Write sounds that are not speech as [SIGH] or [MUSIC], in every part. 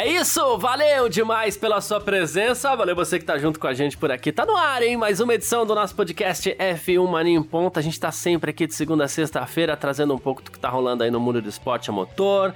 É isso, valeu demais pela sua presença, valeu você que tá junto com a gente por aqui. Tá no ar, hein? Mais uma edição do nosso podcast F1 Mania em Ponta. A gente tá sempre aqui de segunda a sexta-feira trazendo um pouco do que tá rolando aí no mundo do esporte a motor.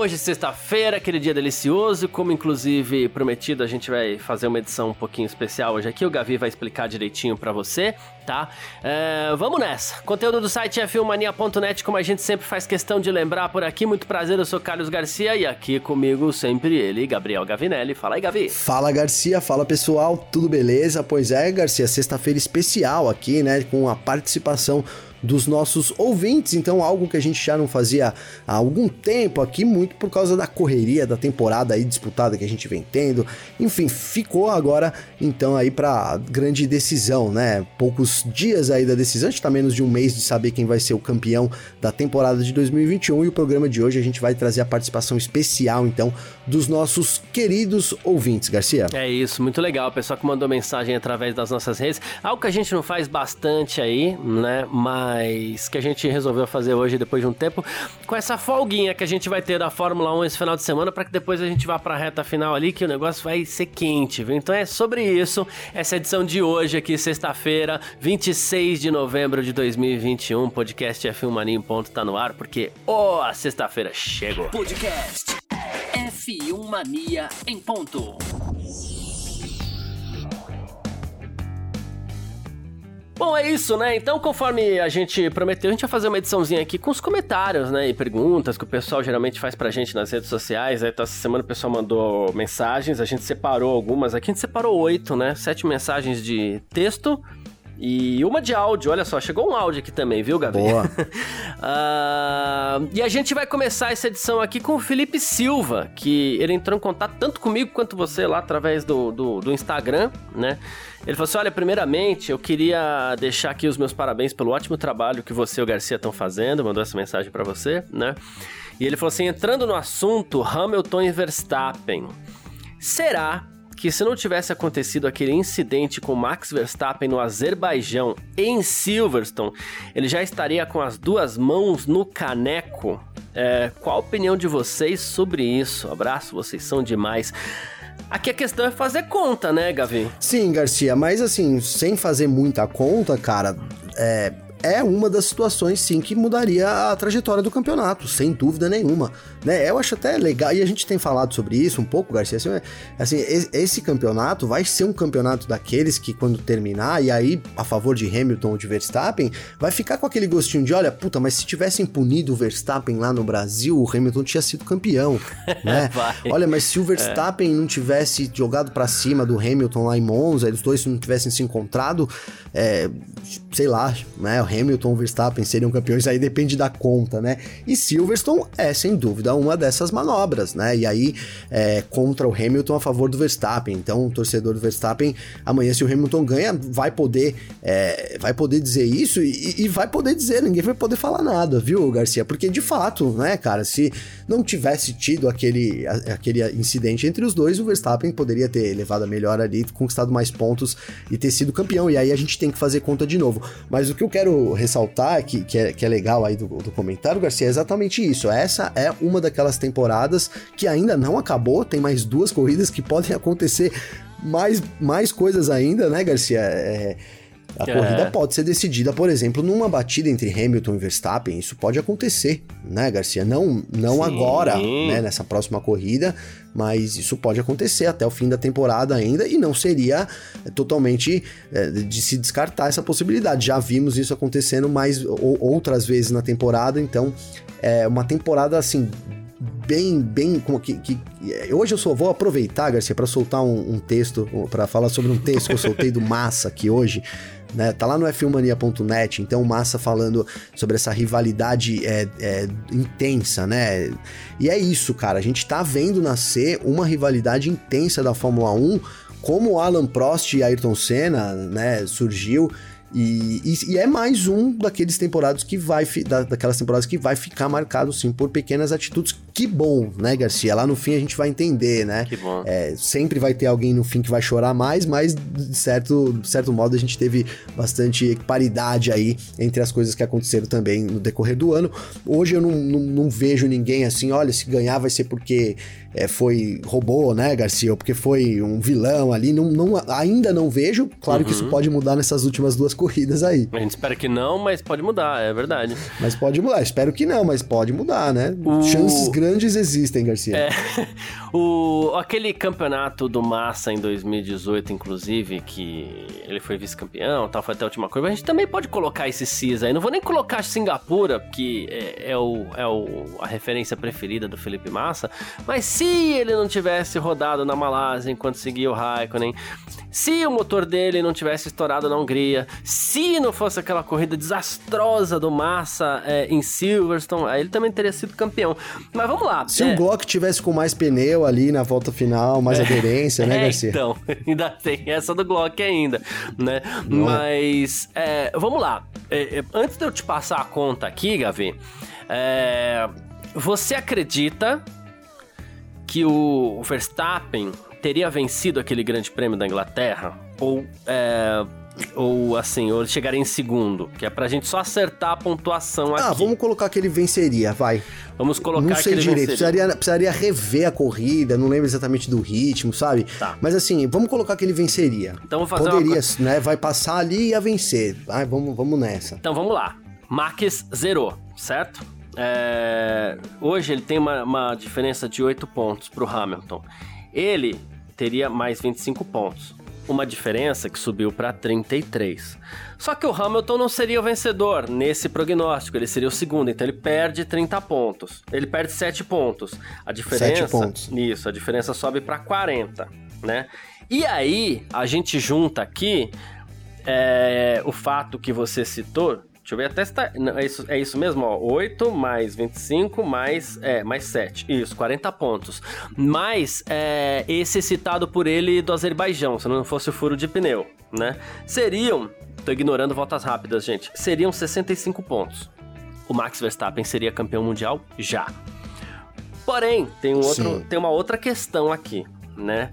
Hoje, sexta-feira, aquele dia delicioso, como inclusive prometido, a gente vai fazer uma edição um pouquinho especial hoje aqui. O Gavi vai explicar direitinho para você, tá? É, vamos nessa. Conteúdo do site f1mania.net, como a gente sempre faz questão de lembrar por aqui. Muito prazer, eu sou Carlos Garcia e aqui comigo sempre ele, Gabriel Gavinelli. Fala aí, Gavi. Fala, Garcia. Fala, pessoal. Tudo beleza? Pois é, Garcia, sexta-feira especial aqui, né? Com a participação dos nossos ouvintes, então algo que a gente já não fazia há algum tempo aqui, muito por causa da correria da temporada aí disputada que a gente vem tendo. Enfim, ficou agora então aí para grande decisão, né? Poucos dias aí da decisão, a gente tá menos de um mês de saber quem vai ser o campeão da temporada de 2021 e o programa de hoje a gente vai trazer a participação especial então dos nossos queridos ouvintes, Garcia. É isso, muito legal, o pessoal que mandou mensagem através das nossas redes, algo que a gente não faz bastante aí, né? Mas mas que a gente resolveu fazer hoje depois de um tempo, com essa folguinha que a gente vai ter da Fórmula 1 esse final de semana, para que depois a gente vá para a reta final ali, que o negócio vai ser quente, viu? Então é sobre isso, essa edição de hoje aqui, sexta-feira, 26 de novembro de 2021, podcast F1 Mania em ponto tá no ar, porque, oh, a sexta-feira chegou. Podcast F1 Mania em ponto. Bom, é isso, né? Então, conforme a gente prometeu, a gente vai fazer uma ediçãozinha aqui com os comentários, né? E perguntas que o pessoal geralmente faz pra gente nas redes sociais. Então, essa semana o pessoal mandou mensagens, a gente separou algumas aqui. A gente separou oito, né? Sete mensagens de texto e uma de áudio, olha só, chegou um áudio aqui também, viu, Gabi? Boa. uh, [LAUGHS] e a gente vai começar essa edição aqui com o Felipe Silva, que ele entrou em contato tanto comigo quanto você lá através do, do, do Instagram, né? Ele falou assim: olha, primeiramente eu queria deixar aqui os meus parabéns pelo ótimo trabalho que você e o Garcia estão fazendo, mandou essa mensagem para você, né? E ele falou assim: entrando no assunto Hamilton e Verstappen, será que se não tivesse acontecido aquele incidente com Max Verstappen no Azerbaijão em Silverstone, ele já estaria com as duas mãos no caneco? É, qual a opinião de vocês sobre isso? Abraço, vocês são demais. Aqui a questão é fazer conta, né, Gavi? Sim, Garcia, mas assim, sem fazer muita conta, cara, é, é uma das situações, sim, que mudaria a trajetória do campeonato, sem dúvida nenhuma. Né? Eu acho até legal, e a gente tem falado sobre isso um pouco, Garcia, assim, assim esse campeonato vai ser um campeonato daqueles que quando terminar, e aí a favor de Hamilton ou de Verstappen, vai ficar com aquele gostinho de, olha, puta, mas se tivessem punido o Verstappen lá no Brasil, o Hamilton tinha sido campeão, [LAUGHS] né? olha, mas se o Verstappen é. não tivesse jogado para cima do Hamilton lá em Monza, eles dois não tivessem se encontrado, é, sei lá, né? Hamilton, Verstappen seriam campeões, aí depende da conta, né? E Silverstone é, sem dúvida, uma dessas manobras, né? E aí, é, contra o Hamilton a favor do Verstappen. Então, o torcedor do Verstappen, amanhã, se o Hamilton ganha, vai poder, é, vai poder dizer isso e, e, vai poder dizer, ninguém vai poder falar nada, viu, Garcia? Porque, de fato, né, cara, se não tivesse tido aquele, aquele incidente entre os dois, o Verstappen poderia ter levado a melhor ali, conquistado mais pontos e ter sido campeão. E aí a gente tem que fazer conta de novo. Mas o que eu quero ressaltar, que, que, é, que é legal aí do, do comentário, Garcia, é exatamente isso. Essa é uma daquelas temporadas que ainda não acabou, tem mais duas corridas que podem [LAUGHS] acontecer mais, mais coisas ainda, né, Garcia? É, a é. corrida pode ser decidida, por exemplo, numa batida entre Hamilton e Verstappen. Isso pode acontecer, né, Garcia? Não, não agora, né, nessa próxima corrida, mas isso pode acontecer até o fim da temporada ainda e não seria é, totalmente é, de se descartar essa possibilidade. Já vimos isso acontecendo mais ou, outras vezes na temporada, então é uma temporada assim bem, bem como que, que, é, hoje eu só vou aproveitar, Garcia, para soltar um, um texto, para falar sobre um texto que eu soltei do Massa aqui hoje, né? Tá lá no f1mania.net, então Massa falando sobre essa rivalidade é, é, intensa, né? E é isso, cara, a gente tá vendo nascer uma rivalidade intensa da Fórmula 1, como Alan Prost e Ayrton Senna, né, surgiu E, e, e, é mais um daqueles temporadas que vai da, daquelas temporadas que vai ficar marcado sim por pequenas atitudes. Que bom, né, Garcia? Lá no fim a gente vai entender, né? Que bom. É, sempre vai ter alguém no fim que vai chorar mais, mas de certo, de certo modo a gente teve bastante paridade aí entre as coisas que aconteceram também no decorrer do ano. Hoje eu não, não, não vejo ninguém assim, olha, se ganhar vai ser porque é, foi robô, né, Garcia? Ou porque foi um vilão ali. Não, não, ainda não vejo. Claro uhum. que isso uhum. pode mudar nessas últimas duas [LAUGHS] corridas aí. A gente espera que não, mas pode mudar, é verdade. Mas pode mudar. Espero que não, mas pode mudar, né? O... Chances grandes existem, Garcia. É. [LAUGHS] O, aquele campeonato do Massa em 2018, inclusive, que ele foi vice-campeão, tal, foi até a última curva. A gente também pode colocar esse CIS aí. Não vou nem colocar Singapura, que é, é, o, é o, a referência preferida do Felipe Massa, mas se ele não tivesse rodado na Malásia enquanto seguia o Raikkonen, se o motor dele não tivesse estourado na Hungria, se não fosse aquela corrida desastrosa do Massa é, em Silverstone, aí ele também teria sido campeão. Mas vamos lá. Se é... o Glock tivesse com mais pneu ali na volta final, mais é, aderência, né, é, Garcia? Então, [LAUGHS] ainda tem essa do Glock ainda, né? Não é? Mas, é, vamos lá. Antes de eu te passar a conta aqui, Gavi, você acredita que o Verstappen teria vencido aquele grande prêmio da Inglaterra? Ou, é, ou assim, ou ele chegaria em segundo? Que é pra gente só acertar a pontuação ah, aqui. Ah, vamos colocar que ele venceria, vai. Vamos colocar não sei direito, precisaria, precisaria rever a corrida, não lembro exatamente do ritmo, sabe? Tá. Mas assim, vamos colocar que ele venceria. Então vou fazer Poderia, uma... né? Vai passar ali e ia vencer. Vai, vamos, vamos nessa. Então vamos lá. Max zerou, certo? É, hoje ele tem uma, uma diferença de 8 pontos para o Hamilton. Ele teria mais 25 pontos. Uma diferença que subiu para 33. Só que o Hamilton não seria o vencedor nesse prognóstico, ele seria o segundo, então ele perde 30 pontos. Ele perde 7 pontos. A diferença. 7 pontos. Isso, a diferença sobe para 40, né? E aí, a gente junta aqui é, o fato que você citou Deixa eu ver até se tá. Não, é, isso, é isso mesmo, ó. 8 mais 25 mais. É, mais 7. Isso, 40 pontos. Mais é, esse citado por ele do Azerbaijão, se não fosse o furo de pneu, né? Seriam. Tô ignorando voltas rápidas, gente. Seriam 65 pontos. O Max Verstappen seria campeão mundial já. Porém, tem, um outro, tem uma outra questão aqui, né?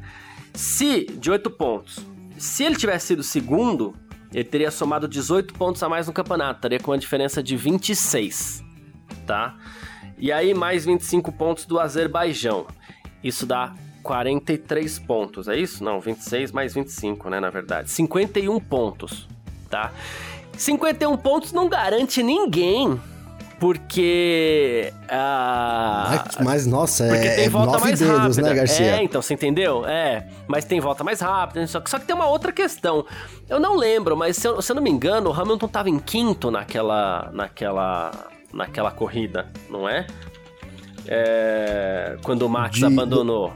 Se de 8 pontos, se ele tivesse sido segundo, ele teria somado 18 pontos a mais no campeonato, estaria com uma diferença de 26, tá? E aí mais 25 pontos do Azerbaijão. Isso dá 43 pontos, é isso? Não, 26 mais 25, né, na verdade. 51 pontos, tá? 51 pontos não garante ninguém porque. Ah, mas, mas, nossa, porque é, tem volta nove mais dedos, né, rápida. né, Garcia? É, então, você entendeu? É, mas tem volta mais rápida. Só que, só que tem uma outra questão. Eu não lembro, mas se eu, se eu não me engano, o Hamilton tava em quinto naquela. naquela. naquela corrida, não é? é quando o Max De... abandonou.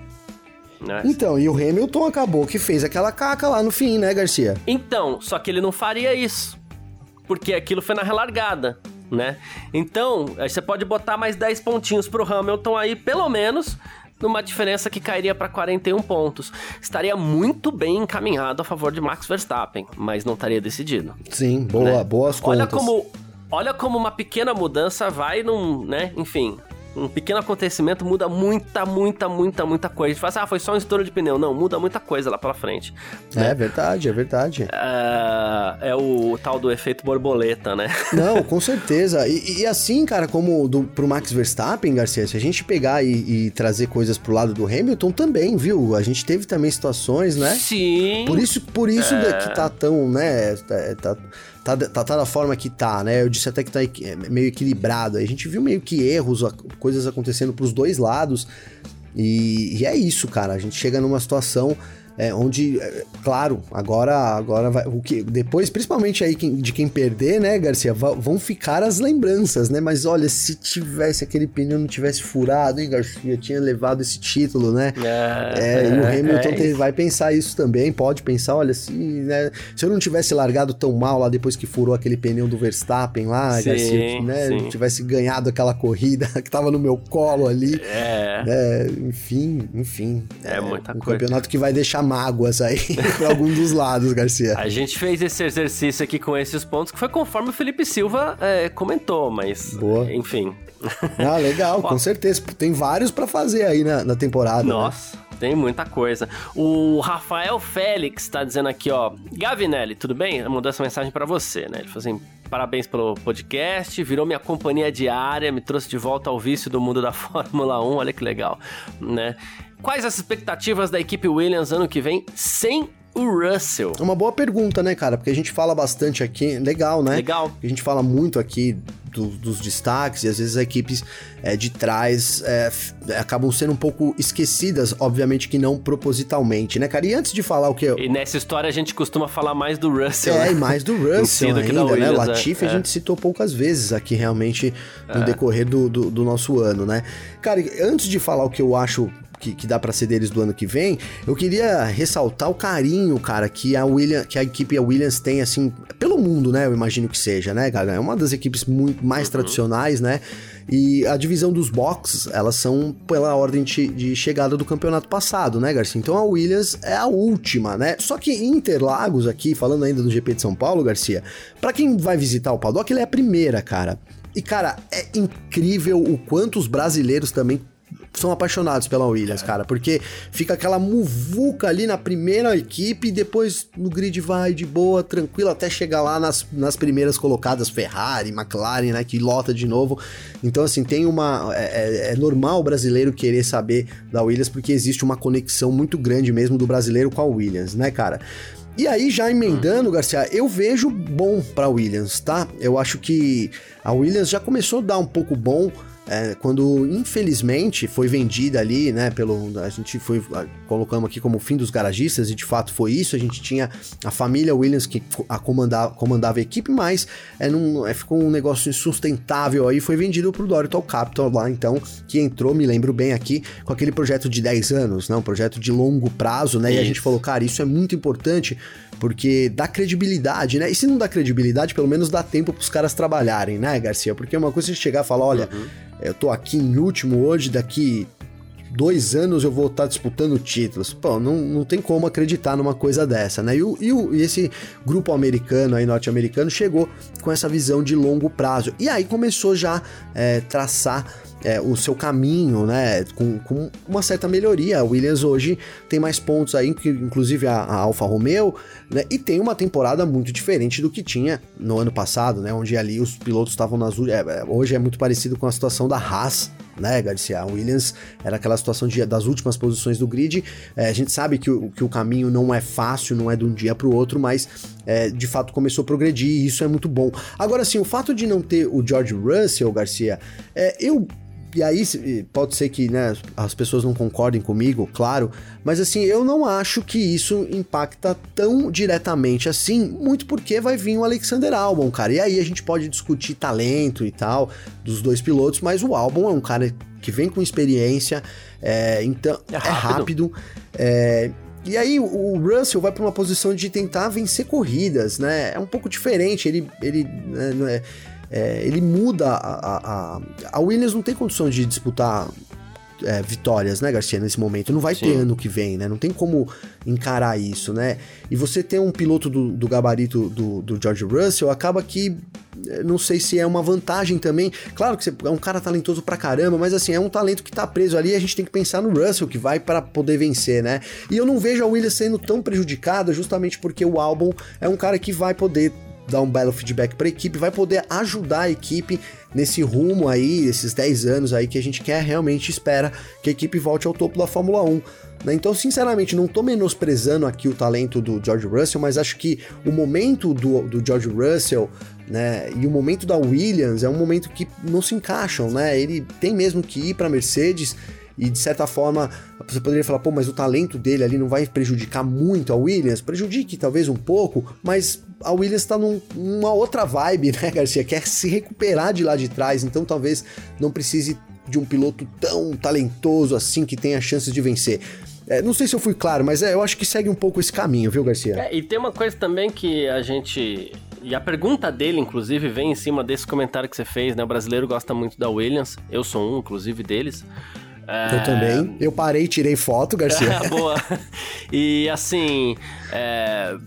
Né? Então, e o Hamilton acabou que fez aquela caca lá no fim, né, Garcia? Então, só que ele não faria isso. Porque aquilo foi na relargada né? Então, você pode botar mais 10 pontinhos pro Hamilton aí, pelo menos, numa diferença que cairia para 41 pontos. Estaria muito bem encaminhado a favor de Max Verstappen, mas não estaria decidido. Sim, boa, né? boas contas. Olha como, olha como uma pequena mudança vai num, né? Enfim, um pequeno acontecimento muda muita, muita, muita, muita coisa. A gente fala assim, ah, foi só um estouro de pneu. Não, muda muita coisa lá pela frente. Né? É verdade, é verdade. É, é o, tal do efeito borboleta, né? [LAUGHS] Não, com certeza. E, e, assim, cara, como do, pro Max Verstappen, Garcia, se a gente pegar e, e, trazer coisas pro lado do Hamilton também, viu? A gente teve também situações, né? Sim. Por isso, por isso é... que tá tão, né? Tá, tá tá, tá, tá da forma que tá, né? Eu disse até que tá é, meio equilibrado. A gente viu meio que erros, coisas acontecendo pros dois lados. E, e é isso, cara. A gente chega numa situação é, onde, é, claro, agora, agora vai, o que depois, principalmente aí de quem perder, né, Garcia, vão ficar as lembranças, né? Mas olha, se tivesse aquele pneu não tivesse furado, hein, Garcia, tinha levado esse título, né? É, é e o Hamilton é tem, vai pensar isso também, pode pensar, olha, se, né, se eu não tivesse largado tão mal lá depois que furou aquele pneu do Verstappen lá, sim, Garcia, né, sim. tivesse ganhado aquela corrida [LAUGHS] que tava no meu colo ali, é. Né, enfim, enfim, é, muita um coisa. campeonato que vai deixar mágoas aí [LAUGHS] pra algum dos lados, Garcia. A gente fez esse exercício aqui com esses pontos que foi conforme o Felipe Silva é, comentou, mas Boa. enfim. [LAUGHS] Ah, legal, com certeza. Tem vários para fazer aí na, na temporada. Né? Nossa. Né? Tem muita coisa. O Rafael Félix tá dizendo aqui, ó. Gavinelli, tudo bem? Mandou essa mensagem para você, né? Ele falou assim: parabéns pelo podcast, virou minha companhia diária, me trouxe de volta ao vício do mundo da [LAUGHS] Fórmula 1, olha que legal, né? Quais as expectativas da equipe Williams ano que vem sem o Russell? Uma boa pergunta, né, cara? Porque a gente fala bastante aqui, legal, né? Legal. A gente fala muito aqui do, dos destaques e às vezes as equipes é, de trás é, acabam sendo um pouco esquecidas, obviamente que não propositalmente, né, cara? E antes de falar o que... Eu... E nessa história a gente costuma falar mais do Russell, É, né? e mais do Russell ainda, Williams, né? O Latifi é. a gente citou poucas vezes aqui realmente no é. decorrer do, do, do nosso ano, né? Cara, antes de falar o que eu acho que, que dá para ser deles do ano que vem, eu queria ressaltar o carinho, cara, que a Williams, que a equipe a Williams tem, assim, pelo mundo, né? Eu imagino que seja, né, Gaga? É uma das equipes muito mais uhum. tradicionais, né? E a divisão dos boxes, elas são pela ordem de, de, chegada do campeonato passado, né, Garcia? Então a Williams é a última, né? Só que Interlagos aqui, falando ainda do GP de São Paulo, Garcia, para quem vai visitar o paddock, ele é a primeira, cara. E, cara, é incrível o quanto os brasileiros também são apaixonados pela Williams, cara, porque fica aquela muvuca ali na primeira equipe e depois no grid vai de boa, tranquilo, até chegar lá nas, nas primeiras colocadas, Ferrari, McLaren, né, que lota de novo. Então, assim, tem uma. É, é, é normal o brasileiro querer saber da Williams, porque existe uma conexão muito grande mesmo do brasileiro com a Williams, né, cara? E aí, já emendando, Garcia, eu vejo bom para Williams, tá? Eu acho que a Williams já começou a dar um pouco bom é, quando infelizmente foi vendida ali, né, pelo a gente foi colocamos aqui como fim dos garagistas e de fato foi isso, a gente tinha a família Williams que a comandava, comandava a equipe, mas é, num, é, ficou um negócio insustentável aí, foi vendido pro Dorital Capital lá, então, que entrou, me lembro bem aqui, com aquele projeto de 10 anos, né, um projeto de longo prazo, né, isso. e a gente falou, cara, isso é muito importante porque dá credibilidade, né, e se não dá credibilidade, pelo menos dá tempo pros caras trabalharem, né, Garcia, porque é uma coisa é chegar e falar, olha, uhum eu tô aqui em último hoje, daqui dois anos eu vou estar tá disputando títulos. Pô, não, não tem como acreditar numa coisa dessa, né? E, o, e, o, e esse grupo americano aí, norte-americano, chegou com essa visão de longo prazo. E aí começou já é, traçar é, o seu caminho, né? Com, com, uma certa melhoria. A Williams hoje tem mais pontos aí, inclusive a, a Alfa Romeo, né? E tem uma temporada muito diferente do que tinha no ano passado, né? Onde ali os pilotos estavam nas. É, hoje é muito parecido com a situação da Haas, né, Garcia? A Williams era aquela situação de, das últimas posições do grid. É, a gente sabe que o, que o caminho não é fácil, não é de um dia para o outro, mas é, de fato começou a progredir e isso é muito bom. Agora, sim, o fato de não ter o George Russell, Garcia, é, eu e aí pode ser que né, as pessoas não concordem comigo, claro, mas assim, eu não acho que isso impacta tão diretamente assim, muito porque vai vir o Alexander Albon, cara. E aí a gente pode discutir talento e tal dos dois pilotos, mas o Albon é um cara que vem com experiência, é, então é rápido. É rápido é, e aí o Russell vai para uma posição de tentar vencer corridas, né? É um pouco diferente, ele, ele né, é, ele muda a, a, a, Williams não tem condição de disputar é, vitórias, né, Garcia, nesse momento. Não vai Sim. ter ano que vem, né? Não tem como encarar isso, né? E você ter um piloto do, do gabarito do, do, George Russell acaba que. É, não sei se é uma vantagem também. Claro que você é um cara talentoso pra caramba, mas assim, é um talento que tá preso ali. A gente tem que pensar no Russell, que vai para poder vencer, né? E eu não vejo a Williams sendo tão prejudicada justamente porque o álbum é um cara que vai poder dar um belo feedback para a equipe, vai poder ajudar a equipe nesse rumo aí, esses 10 anos aí que a gente quer realmente espera que a equipe volte ao topo da Fórmula 1. Né? Então, sinceramente, não tô menosprezando aqui o talento do George Russell, mas acho que o momento do, do George Russell né, e o momento da Williams é um momento que não se encaixam, né? Ele tem mesmo que ir para Mercedes e de certa forma você poderia falar, pô, mas o talento dele ali não vai prejudicar muito a Williams? Prejudique talvez um pouco, mas a Williams está num, numa outra vibe, [LAUGHS] né, Garcia? Quer se recuperar de lá de trás, então talvez não precise de um piloto tão talentoso assim que tenha chances de vencer. É, não sei se eu fui claro, mas é, eu acho que segue um pouco esse caminho, viu, Garcia? É, e tem uma coisa também que a gente. E a pergunta dele, inclusive, vem em cima desse comentário que você fez, né? O brasileiro gosta muito da Williams, eu sou um, inclusive, deles. É... Eu também. Eu parei e tirei foto, Garcia. [LAUGHS] Boa. E assim, é...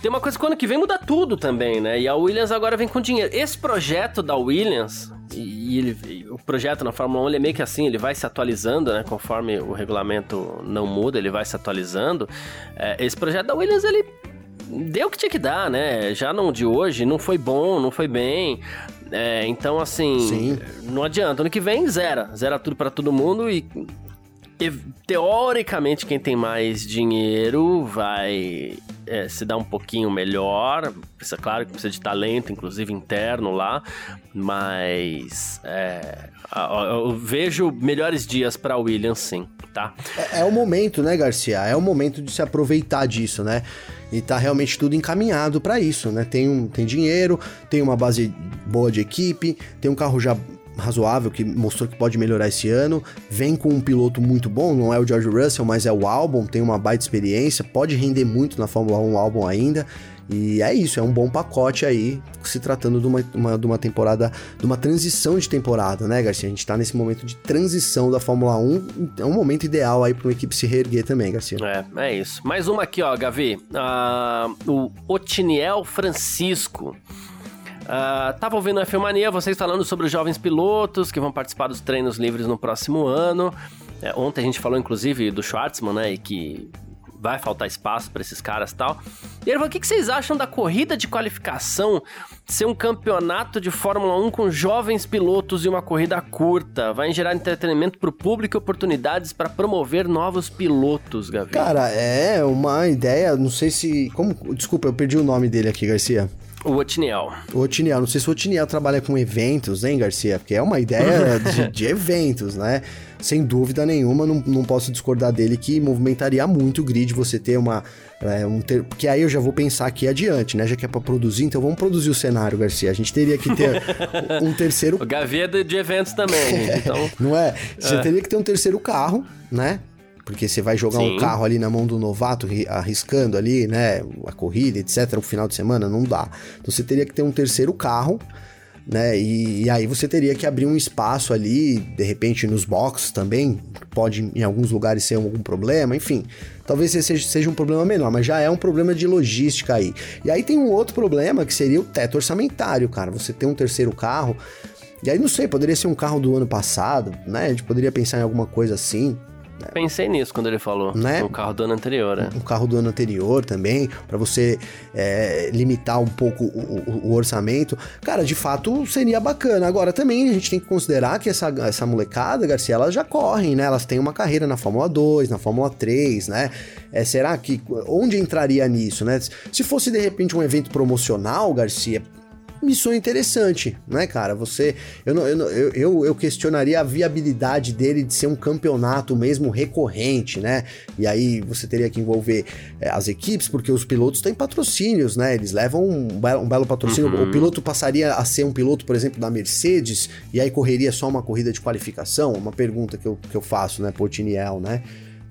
tem uma coisa que ano que vem muda tudo também, né? E a Williams agora vem com dinheiro. Esse projeto da Williams, e ele, o projeto na Fórmula 1 ele é meio que assim, ele vai se atualizando, né? Conforme o regulamento não muda, ele vai se atualizando. É, esse projeto da Williams, ele deu o que tinha que dar, né? Já não de hoje, não foi bom, não foi bem. É, então, assim, Sim. não adianta. Ano que vem, zera. Zera tudo para todo mundo e teoricamente quem tem mais dinheiro vai é, se dar um pouquinho melhor. Precisa, claro que precisa de talento, inclusive interno lá, mas é, eu vejo melhores dias para Williams, sim, tá? É, é, o momento, né, Garcia? É o momento de se aproveitar disso, né? E tá realmente tudo encaminhado para isso, né? Tem, um, tem dinheiro, tem uma base boa de equipe, tem um carro já razoável que mostrou que pode melhorar esse ano. Vem com um piloto muito bom, não é o George Russell, mas é o Albon, tem uma baita experiência, pode render muito na Fórmula 1 o Albon ainda. E é isso, é um bom pacote aí, se tratando de uma, uma, de uma temporada, de uma transição de temporada, né, Garcia? A gente tá nesse momento de transição da Fórmula 1, é um momento ideal aí para uma equipe se reerguer também, Garcia. É, é isso. Mais uma aqui, ó, Gavi. Uh, o Otiniel Francisco. Uh, tava ouvindo a Filmania, vocês falando sobre os jovens pilotos que vão participar dos treinos livres no próximo ano. É, ontem a gente falou, inclusive, do Schwartzman, né? E que vai faltar espaço para esses caras e tal. E ele falou: o que, que vocês acham da corrida de qualificação ser um campeonato de Fórmula 1 com jovens pilotos e uma corrida curta? Vai gerar entretenimento para o público e oportunidades para promover novos pilotos, Gavi? Cara, é uma ideia, não sei se. Como, desculpa, eu perdi o nome dele aqui, Garcia. O Otiniel. O Otiniel. Não sei se o Otiniel trabalha com eventos, hein, Garcia? Porque é uma ideia [LAUGHS] de, de, eventos, né? Sem dúvida nenhuma, não, não posso discordar dele que movimentaria muito o grid você ter uma. É, um ter... Porque aí eu já vou pensar aqui adiante, né? Já que é pra produzir, então vamos produzir o cenário, Garcia. A gente teria que ter um terceiro. O Gavi é de eventos também, [LAUGHS] então. Não é? Você é. teria que ter um terceiro carro, né? Porque você vai jogar Sim. um carro ali na mão do novato, arriscando ali, né? A corrida, etc., no final de semana, não dá. Então você teria que ter um terceiro carro, né? E, e, aí você teria que abrir um espaço ali, de repente nos boxes também. Pode em alguns lugares ser algum problema, enfim. Talvez seja, seja um problema menor, mas já é um problema de logística aí. E aí tem um outro problema que seria o teto orçamentário, cara. Você tem um terceiro carro. E aí, não sei, poderia ser um carro do ano passado, né? A gente poderia pensar em alguma coisa assim. Pensei nisso quando ele falou. Né? Um carro do ano anterior, né? Um carro do ano anterior também, para você é, limitar um pouco o, o, o, orçamento. Cara, de fato seria bacana. Agora, também a gente tem que considerar que essa, essa molecada, Garcia, elas já correm, né? Elas têm uma carreira na Fórmula 2, na Fórmula 3, né? É, será que. Onde entraria nisso, né? Se fosse de repente um evento promocional, Garcia missão interessante, né, cara? Você. Eu, não, eu, eu, eu questionaria a viabilidade dele de ser um campeonato mesmo recorrente, né? E aí você teria que envolver é, as equipes, porque os pilotos têm patrocínios, né? Eles levam um, um belo patrocínio. Uhum. O piloto passaria a ser um piloto, por exemplo, da Mercedes, e aí correria só uma corrida de qualificação? Uma pergunta que eu, que eu faço, né, pro Tiniel, né?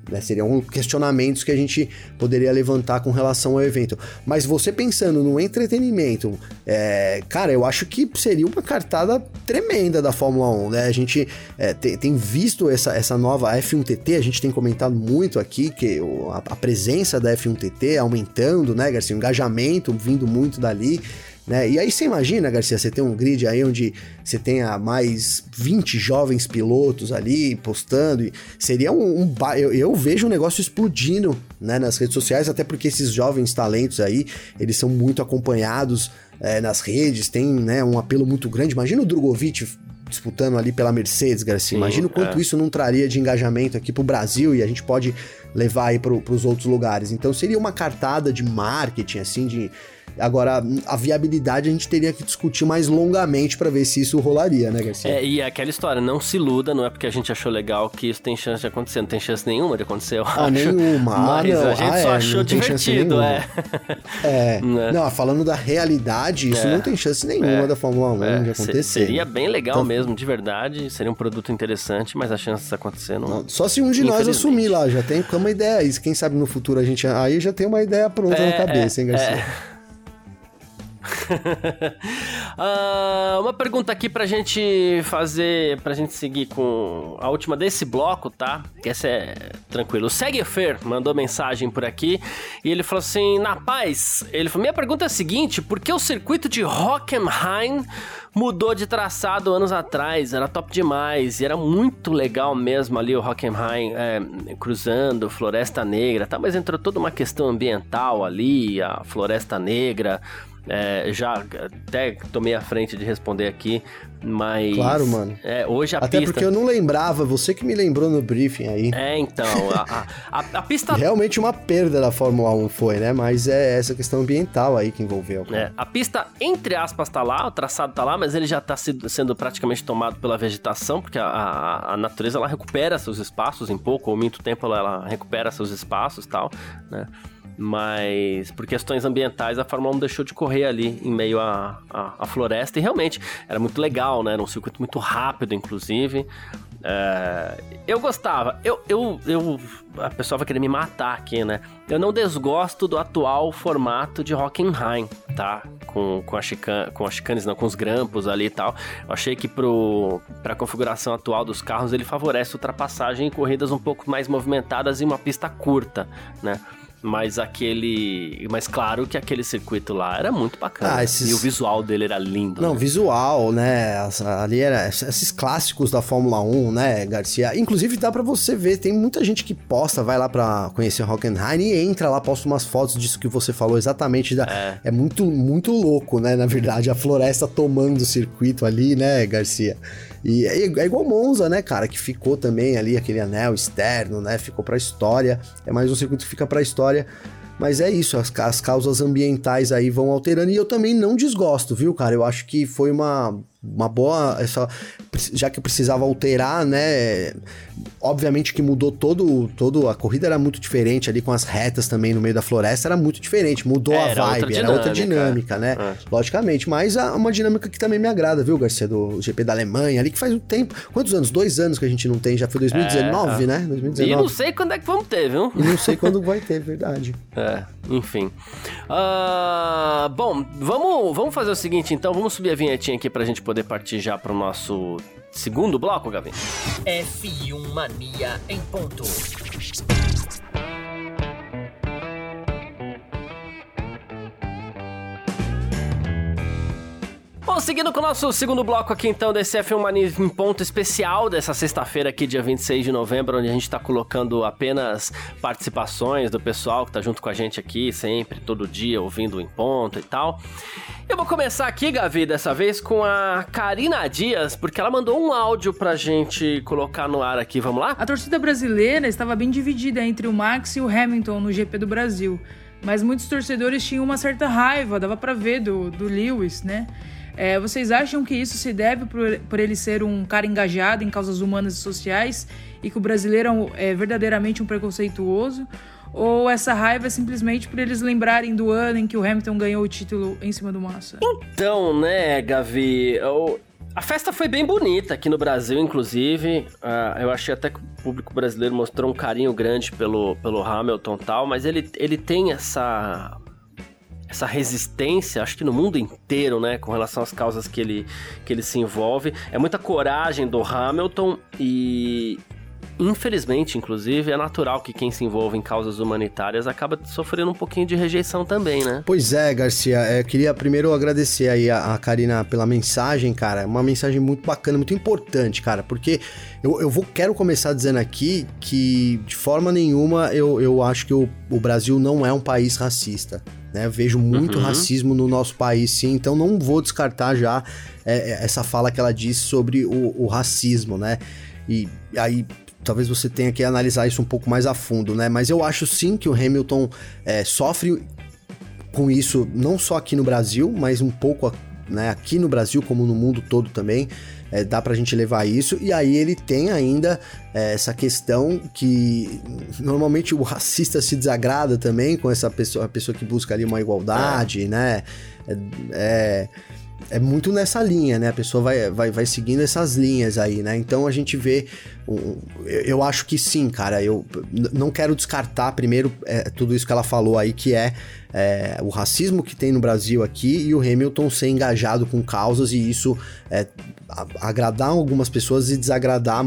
Né? Seriam questionamentos que a gente poderia levantar com relação ao evento. Mas você pensando no entretenimento, é, cara, eu acho que seria uma cartada tremenda da Fórmula 1. Né? A gente é, tem, tem, visto essa, essa nova F1TT, a gente tem comentado muito aqui que a, a presença da F1TT aumentando, né, Garcia? O engajamento vindo muito dali. Né? E aí você imagina, Garcia, você tem um grid aí onde você tenha mais 20 jovens pilotos ali postando, seria um, um eu, eu, vejo o um negócio explodindo né, nas redes sociais, até porque esses jovens talentos aí, eles são muito acompanhados é, nas redes, tem né, um apelo muito grande. Imagina o Drogovic disputando ali pela Mercedes, Garcia. Imagina o quanto é. isso não traria de engajamento aqui pro Brasil e a gente pode levar aí pro, pros outros lugares. Então seria uma cartada de marketing, assim, de Agora, a viabilidade a gente teria que discutir mais longamente para ver se isso rolaria, né, Garcia? É, e aquela história, não se iluda, não é porque a gente achou legal que isso tem chance de acontecer. Não tem chance nenhuma de acontecer, eu ah, acho. nenhuma. Mas ah, a gente ah, só é, achou divertido, é. É. [LAUGHS] Né? Não, falando da realidade, isso é. não tem chance nenhuma é. da Fórmula 1 é. de acontecer. Seria bem legal então... mesmo, de verdade. Seria um produto interessante, mas a chance disso acontecer não... não. Só se um de nós assumir lá, já tem uma ideia. Quem sabe no futuro a gente aí já tem uma ideia pronta na é, cabeça, hein, Garcia? [LAUGHS] uh, [LAUGHS] uma pergunta aqui pra gente fazer, pra gente seguir com a última desse bloco, tá? Que essa é tranquilo. O Seguefer mandou mensagem por aqui e ele falou assim: Na paz, ele falou: Minha pergunta é a seguinte: por que o circuito de Hockenheim mudou de traçado anos atrás? Era top demais e era muito legal mesmo ali o Hockenheim é, cruzando Floresta Negra, tá? Mas entrou toda uma questão ambiental ali, a Floresta Negra. É, já até tomei a frente de responder aqui, mas. Claro, mano. É, hoje a Até pista. porque eu não lembrava, você que me lembrou no briefing aí. É, então. A, a, a pista. [LAUGHS] Realmente uma perda da Fórmula 1 foi, né? Mas é essa questão ambiental aí que envolveu. É, a pista, entre aspas, tá lá, o traçado tá lá, mas ele já tá sendo praticamente tomado pela vegetação, porque a, a, a natureza ela recupera seus espaços em pouco, ou muito tempo ela, ela recupera seus espaços e tal, né? Mas por questões ambientais a Fórmula 1 deixou de correr ali em meio à, à, à floresta e realmente era muito legal, né? Era um circuito muito rápido, inclusive. É, eu gostava. Eu, eu, eu, a pessoa vai querer me matar aqui, né? Eu não desgosto do atual formato de Hockenheim, tá? Com, com, a chican, com as chicanes, não, com os grampos ali e tal. Eu achei que pro, pra configuração atual dos carros ele favorece ultrapassagem em corridas um pouco mais movimentadas e uma pista curta, né? Mas aquele. Mas claro que aquele circuito lá era muito bacana. Ah, esses... E o visual dele era lindo. Não, né? visual, né? Ali era. Esses clássicos da Fórmula 1, né, Garcia? Inclusive dá para você ver, tem muita gente que posta, vai lá pra conhecer Hockenheim e entra lá, posta umas fotos disso que você falou exatamente. Da... É. é muito, muito louco, né? Na verdade, a floresta tomando o circuito ali, né, Garcia? E é, é igual Monza, né, cara, que ficou também ali aquele anel externo, né? Ficou pra história. É mais um circuito que fica pra história. Mas é isso, as, as causas ambientais aí vão alterando e eu também não desgosto, viu, cara? Eu acho que foi uma, uma boa. Essa, já que precisava alterar, né? Obviamente que mudou todo, todo. A corrida era muito diferente ali com as retas também no meio da floresta, era muito diferente. Mudou é, a vibe, outra era outra dinâmica, né? É. Logicamente. Mas é uma dinâmica que também me agrada, viu, Garcia? Do GP da Alemanha ali, que faz um tempo. Quantos anos? Dois anos que a gente não tem, já foi 2019, é, né? 2019. E não sei quando é que vamos ter, viu? E não sei quando vai ter, verdade. [LAUGHS] É, enfim. Uh, bom, vamos, vamos fazer o seguinte então, vamos subir a vinhetinha aqui pra gente poder partir já pro nosso segundo bloco, Gavin. F1 Mania em ponto. Bom, seguindo com o nosso segundo bloco aqui então desse F1 Mania em ponto especial dessa sexta-feira aqui, dia 26 de novembro, onde a gente tá colocando apenas participações do pessoal que tá junto com a gente aqui sempre, todo dia, ouvindo em ponto e tal. Eu vou começar aqui, Gavi, dessa vez com a Karina Dias, porque ela mandou um áudio pra gente colocar no ar aqui. Vamos lá? A torcida brasileira estava bem dividida entre o Max e o Hamilton no GP do Brasil, mas muitos torcedores tinham uma certa raiva, dava para ver do, do Lewis, né? É, vocês acham que isso se deve por, por ele ser um cara engajado em causas humanas e sociais e que o brasileiro é verdadeiramente um preconceituoso? Ou essa raiva é simplesmente por eles lembrarem do ano em que o Hamilton ganhou o título em cima do Massa? Então, né, Gavi, a festa foi bem bonita aqui no Brasil, inclusive. Uh, eu achei até que o público brasileiro mostrou um carinho grande pelo, pelo Hamilton e tal, mas ele, ele tem essa essa resistência, acho que no mundo inteiro, né, com relação às causas que ele, que ele se envolve. É muita coragem do Hamilton e, infelizmente, inclusive, é natural que quem se envolve em causas humanitárias acaba sofrendo um pouquinho de rejeição também, né? Pois é, Garcia. É, queria primeiro agradecer aí a, a Karina pela mensagem, cara. Uma mensagem muito bacana, muito importante, cara, porque eu, eu vou, quero começar dizendo aqui que, de forma nenhuma, eu, eu acho que o, o Brasil não é um país racista. Né? Vejo muito uhum. racismo no nosso país, sim, então não vou descartar já é, é, essa fala que ela disse sobre o, o, racismo, né? E aí talvez você tenha que analisar isso um pouco mais a fundo, né? Mas eu acho sim que o Hamilton é, sofre com isso, não só aqui no Brasil, mas um pouco né, aqui no Brasil, como no mundo todo também é, dá pra gente levar isso. E aí ele tem ainda é, essa questão que normalmente o racista se desagrada também com essa pessoa, a pessoa que busca ali uma igualdade, é. né? É, é é muito nessa linha, né? A pessoa vai, vai, vai seguindo essas linhas aí, né? Então a gente vê. Eu, eu acho que sim, cara. Eu não quero descartar primeiro é, tudo isso que ela falou aí, que é, é, o racismo que tem no Brasil aqui e o Hamilton ser engajado com causas e isso é, agradar algumas pessoas e desagradar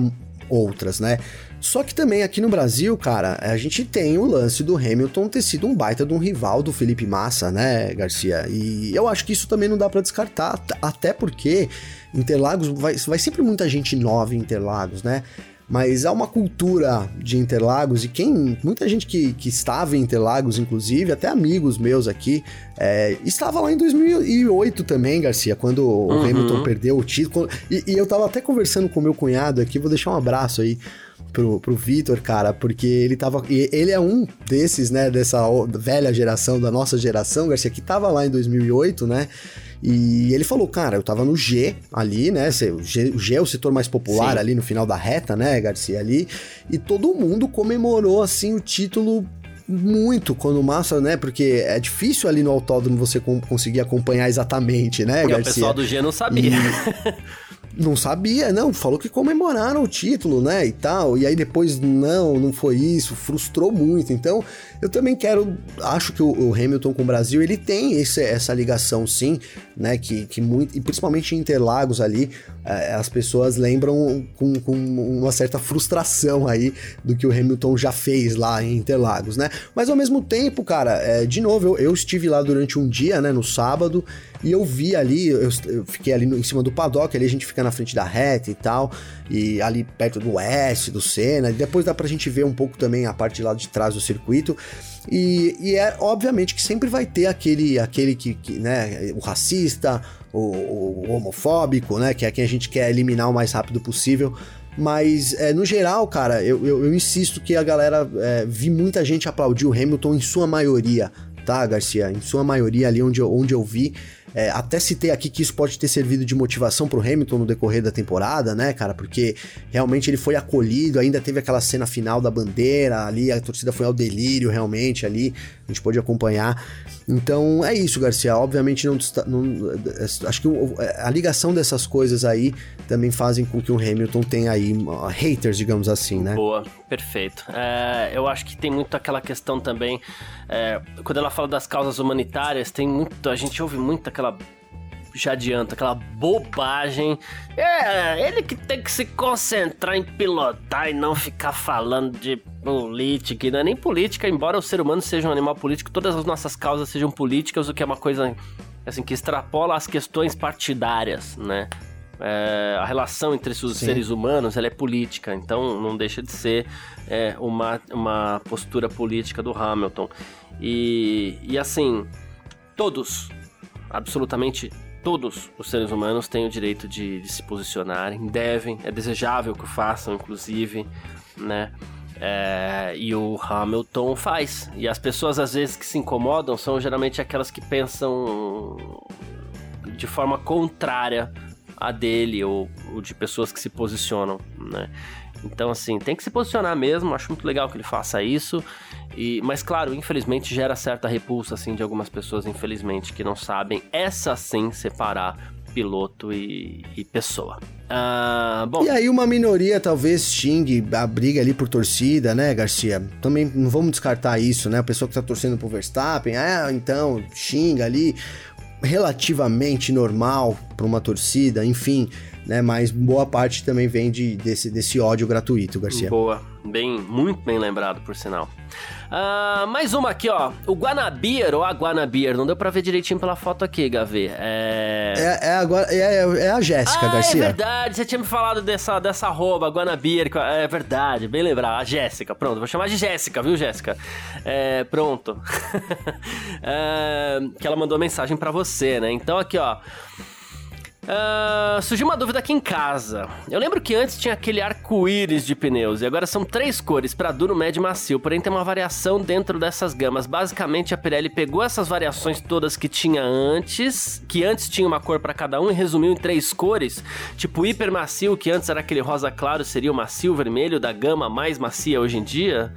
outras, né? Só que também aqui no Brasil, cara, a gente tem o lance do Hamilton ter sido um baita de um rival do Felipe Massa, né, Garcia? E eu acho que isso também não dá para descartar, até porque Interlagos vai, vai sempre muita gente nova em Interlagos, né? Mas há uma cultura de Interlagos e quem muita gente que, que estava em Interlagos, inclusive até amigos meus aqui, é, estava lá em 2008 também, Garcia, quando uhum. o Hamilton perdeu o título. E, e eu tava até conversando com meu cunhado aqui, vou deixar um abraço aí pro, pro Vitor, cara, porque ele tava. Ele é um desses, né, dessa velha geração, da nossa geração, Garcia, que tava lá em 2008, né? E ele falou, cara, eu tava no G ali, né? O G, o G é o setor mais popular Sim. ali no final da reta, né, Garcia? Ali. E todo mundo comemorou, assim, o título muito quando o Massa, né? Porque é difícil ali no autódromo você conseguir acompanhar exatamente, né, Garcia? o pessoal do G não sabia. E... [LAUGHS] Não sabia, não. Falou que comemoraram o título, né? E tal. E aí depois, não, não foi isso. Frustrou muito. Então, eu também quero. Acho que o, o Hamilton com o Brasil, ele tem esse, essa ligação, sim, né? Que, que muito. E principalmente em Interlagos ali, é, as pessoas lembram com, com uma certa frustração aí do que o Hamilton já fez lá em Interlagos, né? Mas ao mesmo tempo, cara, é, de novo, eu, eu estive lá durante um dia, né? No sábado. E eu vi ali, eu, eu fiquei ali no, em cima do paddock, ali a gente fica na frente da reta e tal, e ali perto do S, do Senna, e depois dá pra gente ver um pouco também a parte lá de trás do circuito. E, e é obviamente que sempre vai ter aquele, aquele que, que né, o racista, o, o, homofóbico, né, que é quem a gente quer eliminar o mais rápido possível. Mas, é, no geral, cara, eu, eu, eu, insisto que a galera. É, vi muita gente aplaudir o Hamilton em sua maioria, tá, Garcia? Em sua maioria ali onde eu, onde eu vi. É, até citei aqui que isso pode ter servido de motivação pro Hamilton no decorrer da temporada, né, cara? Porque realmente ele foi acolhido, ainda teve aquela cena final da bandeira ali, a torcida foi ao delírio realmente ali, a gente pôde acompanhar. Então é isso, Garcia. Obviamente não, não acho que a ligação dessas coisas aí também fazem com que o Hamilton tenha aí haters, digamos assim, né? Boa, perfeito. É, eu acho que tem muito aquela questão também, é, quando ela fala das causas humanitárias, tem muito, a gente ouve muito aquela já adianta, aquela bobagem. É, ele que tem que se concentrar em pilotar e não ficar falando de política. E não é nem política, embora o ser humano seja um animal político, todas as nossas causas sejam políticas, o que é uma coisa assim que extrapola as questões partidárias, né? É, a relação entre os Sim. seres humanos ela é política, então não deixa de ser é, uma, uma postura política do Hamilton. E, e assim, todos, absolutamente todos os seres humanos têm o direito de, de se posicionarem, devem, é desejável que o façam, inclusive, né? É, e o Hamilton faz. E as pessoas às vezes que se incomodam são geralmente aquelas que pensam de forma contrária a dele ou, ou de pessoas que se posicionam, né? Então, assim, tem que se posicionar mesmo. Acho muito legal que ele faça isso. E, mas, claro, infelizmente gera certa repulsa, assim, de algumas pessoas, infelizmente, que não sabem, essa sim, separar piloto e, e pessoa. Ah, bom. E aí uma minoria talvez xingue a briga ali por torcida, né, Garcia? Também não vamos descartar isso, né? A pessoa que tá torcendo pro Verstappen, ah, então xinga ali relativamente normal para uma torcida, enfim, né? Mas boa parte também vem de, desse, desse ódio gratuito, Garcia. Boa, bem, muito bem lembrado, por sinal. Uh, mais uma aqui, ó. O Guanabir, ou a Guanabir, não deu pra ver direitinho pela foto aqui, Gavê. É... É, é, a, é, é a Jéssica, ah, Garcia. é verdade, você tinha me falado dessa, dessa arroba, Guanabir. É verdade, bem lembrar. A Jéssica, pronto, vou chamar de Jéssica, viu, Jéssica? É, pronto. [LAUGHS] é, que ela mandou mensagem para você, né? Então aqui, ó. Uh, surgiu uma dúvida aqui em casa. Eu lembro que antes tinha aquele arco-íris de pneus e agora são três cores para duro, médio e macio, porém tem uma variação dentro dessas gamas. Basicamente a Pirelli pegou essas variações todas que tinha antes, que antes tinha uma cor para cada um e resumiu em três cores, tipo hiper macio, que antes era aquele rosa claro, seria o macio vermelho da gama mais macia hoje em dia.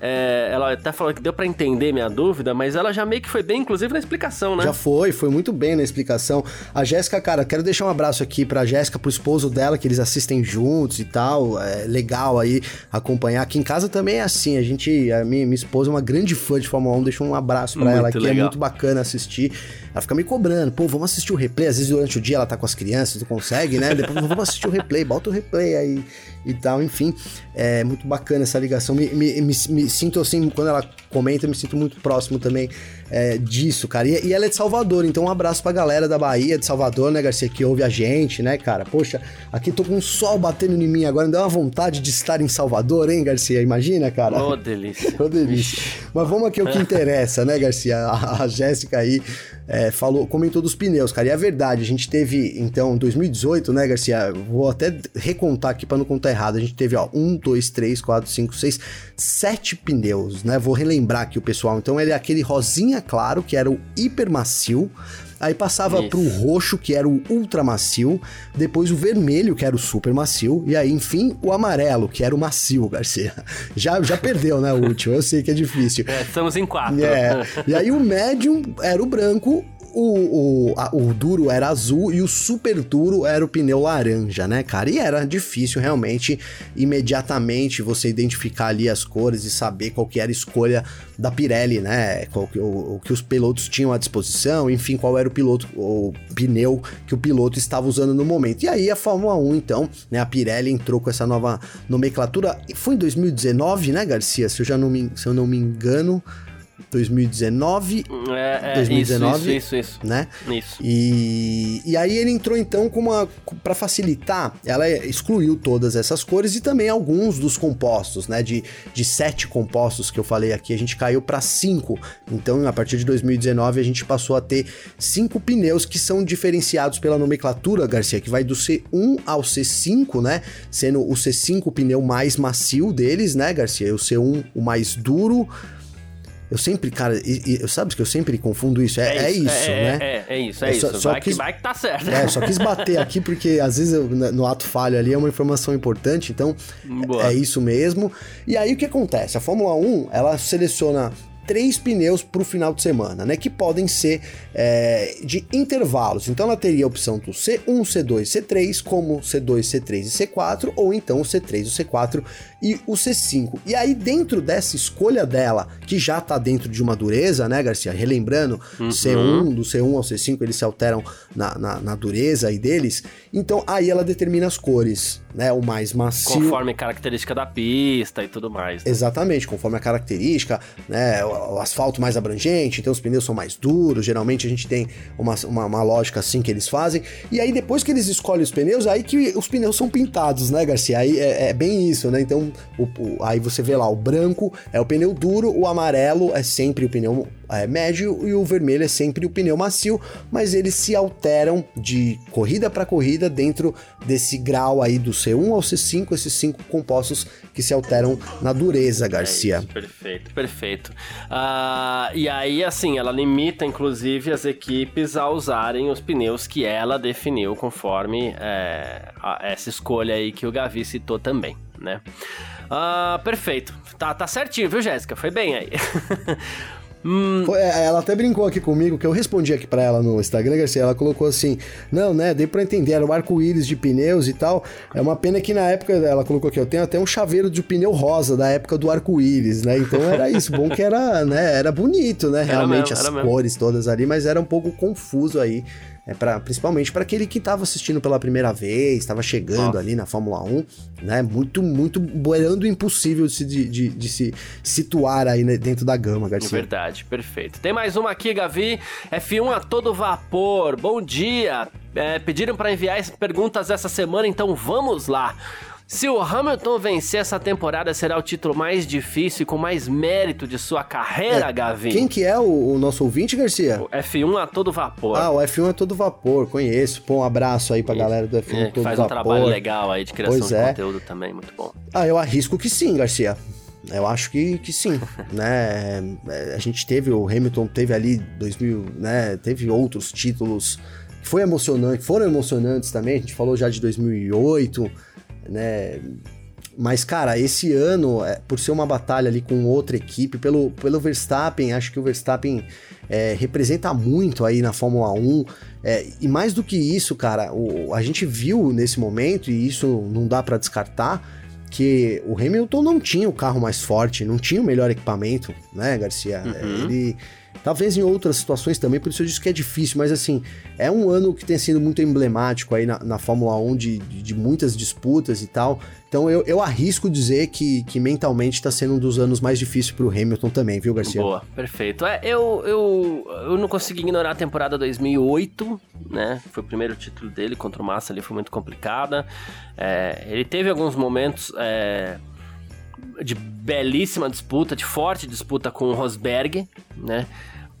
é, ela até falou que deu para entender minha dúvida, mas ela já meio que foi bem, inclusive, na explicação, né? Já foi, foi muito bem na explicação. A Jéssica, cara, quero deixar um abraço aqui pra Jéssica, pro esposo dela, que eles assistem juntos e tal. É legal aí acompanhar. Aqui em casa também é assim, a gente, a minha, minha esposa é uma grande fã de Fórmula 1, deixa um abraço pra Muito ela aqui, é legal. muito bacana assistir. Ela fica me cobrando, pô, vamos assistir o replay. Às vezes durante o dia ela tá com as crianças, não consegue, né? Depois vamos assistir o replay, bota o replay aí e tal. Enfim, é muito bacana essa ligação. Me, me, me, me sinto assim, quando ela comenta, me sinto muito próximo também é, disso, cara. E, e ela é de Salvador, então um abraço pra galera da Bahia, de Salvador, né, Garcia, que ouve a gente, né, cara? Poxa, aqui tô com um sol batendo em mim agora, me dá uma vontade de estar em Salvador, hein, Garcia? Imagina, cara? Ô, delícia. [LAUGHS] Ô, delícia. Mas vamos aqui ao que [LAUGHS] interessa, né, Garcia? A, a Jéssica aí é, falou, comentou dos pneus, cara. E é verdade, a gente teve, então, 2018, né, Garcia? Vou até recontar aqui pra não contar errado. A gente teve, ó, um, dois, três, quatro, cinco, seis, sete pneus, né? Vou relembrar aqui o pessoal. Então, ele é aquele rosinha claro, que era o hiper macio. Aí passava Isso. pro roxo, que era o ultra macio, depois o vermelho, que era o super macio, e aí, enfim, o amarelo, que era o macio, Garcia. [LAUGHS] Já, já perdeu, né, o último, eu sei que é difícil. É, estamos em quatro. É. E aí o médium era o branco, o, o, a- o duro era azul e o super duro era o pneu laranja, né, cara? E era difícil realmente, imediatamente, você identificar ali as cores e saber qual que era a escolha da Pirelli, né? Qual que, o, o que os pilotos tinham à disposição, enfim, qual era o piloto, o pneu que o piloto estava usando no momento. E aí a Fórmula 1, então, né? A Pirelli entrou com essa nova nomenclatura. Foi em 2019, né, Garcia? Se eu já não me, se eu não me engano. 2019, É, é, 2019, Isso, isso, isso. né? Isso. E, e aí ele entrou então com uma para facilitar, ela excluiu todas essas cores e também alguns dos compostos, né? De, de sete compostos que eu falei aqui, a gente caiu para cinco. Então, a partir de 2019 a gente passou a ter cinco pneus que são diferenciados pela nomenclatura, Garcia, que vai do C1 ao C5, né? Sendo o C5 o pneu mais macio deles, né, Garcia? E o C1 o mais duro. Eu sempre, cara, e, e, eu sabes que eu sempre confundo isso. É, é isso, é, né? É, é isso, é É só- isso. só vai, quis- que, vai que tá certo. É, só quis bater [LAUGHS] aqui porque às vezes eu, na- no ato falho ali é uma informação importante, então Boa. é isso mesmo. E aí o que acontece? A Fórmula 1 ela seleciona três pneus para o final de semana, né? Que podem ser é, de intervalos. Então ela teria a opção do C1, C2, C3, como C2, C3 e C4, ou então o C3, o C4 e o C5. E aí, dentro dessa escolha dela, que já tá dentro de uma dureza, né, Garcia? Relembrando, C1, do C1 ao C5, eles se alteram na, na, na dureza aí deles. Então aí ela determina as cores, né? O mais macio. Conforme característica da pista e tudo mais. né? Exatamente, conforme a característica, né? O, asfalto mais abrangente, então os pneus são mais duros. Geralmente a gente tem uma, uma, uma lógica assim que eles fazem. E aí, depois que eles escolhem os pneus, aí que os pneus são pintados, né, Garcia? Aí é, é bem isso, né? Então, o- o- aí você vê lá, o branco é o pneu duro, o amarelo é sempre o pneu é, médio e o vermelho é sempre o pneu macio, mas eles se alteram de corrida para corrida dentro desse grau aí do C1 ao C5, esses cinco compostos que se alteram na dureza, Garcia. É isso, perfeito, perfeito. Ah, e aí, assim, ela limita, inclusive, as equipes a usarem os pneus que ela definiu conforme é, a- essa escolha aí que o Gavi citou também, né? Ah, perfeito. Tá, tá certinho, viu, Jéssica? Foi bem aí. [LAUGHS] Hum, Foi- é, Ela até brincou aqui comigo, que eu respondi aqui pra ela no Instagram, Garcia. Ela colocou assim: Não, né? Dei pra entender, era o arco-íris de pneus e tal. É uma pena que na época, ela colocou aqui, eu tenho até um chaveiro de pneu rosa da época do arco-íris, né? Então era isso. Bom que era, né? Era bonito, né? Realmente, mesmo, as mesmo. cores todas ali, mas era um pouco confuso aí. É pra, principalmente para aquele que tava assistindo pela primeira vez, estava chegando Nossa. ali na Fórmula 1, né? Muito, muito beirando impossível de se, de, de- de se situar aí né, dentro da gama, Garcia. Verdade, perfeito. Tem mais uma aqui, Gavi. F1 a todo vapor. Bom dia. É, pediram para enviar as perguntas essa semana, então vamos lá. Se o Hamilton vencer essa temporada, será o título mais difícil e com mais mérito de sua carreira, Gavi? Quem que é o, o nosso ouvinte, Garcia? O F1 a todo vapor. Ah, o F1 é todo vapor, conheço. Pô, um abraço aí pra galera do F1 É, que todo faz um vapor. trabalho legal aí de criação Pois de é. conteúdo também, muito bom. Ah, eu arrisco que sim, Garcia. Eu acho que, que sim, [LAUGHS] né? É, A gente teve, o Hamilton teve ali 2000, né? Teve outros títulos que foi emocionante, foram emocionantes também. A gente falou já de 2008, né? Mas, cara, esse ano, é, por ser uma batalha ali com outra equipe, pelo, pelo Verstappen, acho que o Verstappen é, representa muito aí na Fórmula 1. É, e mais do que isso, cara, o, a gente viu nesse momento, e isso não dá para descartar, que o Hamilton não tinha o carro mais forte, não tinha o melhor equipamento, né, Garcia? Uhum. Ele Talvez em outras situações também, por isso eu disse que é difícil, mas assim, é um ano que tem sido muito emblemático aí na, na Fórmula 1 de, de, de, muitas disputas e tal. Então eu, eu arrisco dizer que, que mentalmente está sendo um dos anos mais difíceis para o Hamilton também, viu, Garcia? Boa, perfeito. É, eu, eu, eu não consegui ignorar a temporada 2008, né? Foi o primeiro título dele contra o Massa ali, foi muito complicada. É, ele teve alguns momentos. É, de belíssima disputa, de forte disputa com o Rosberg, né?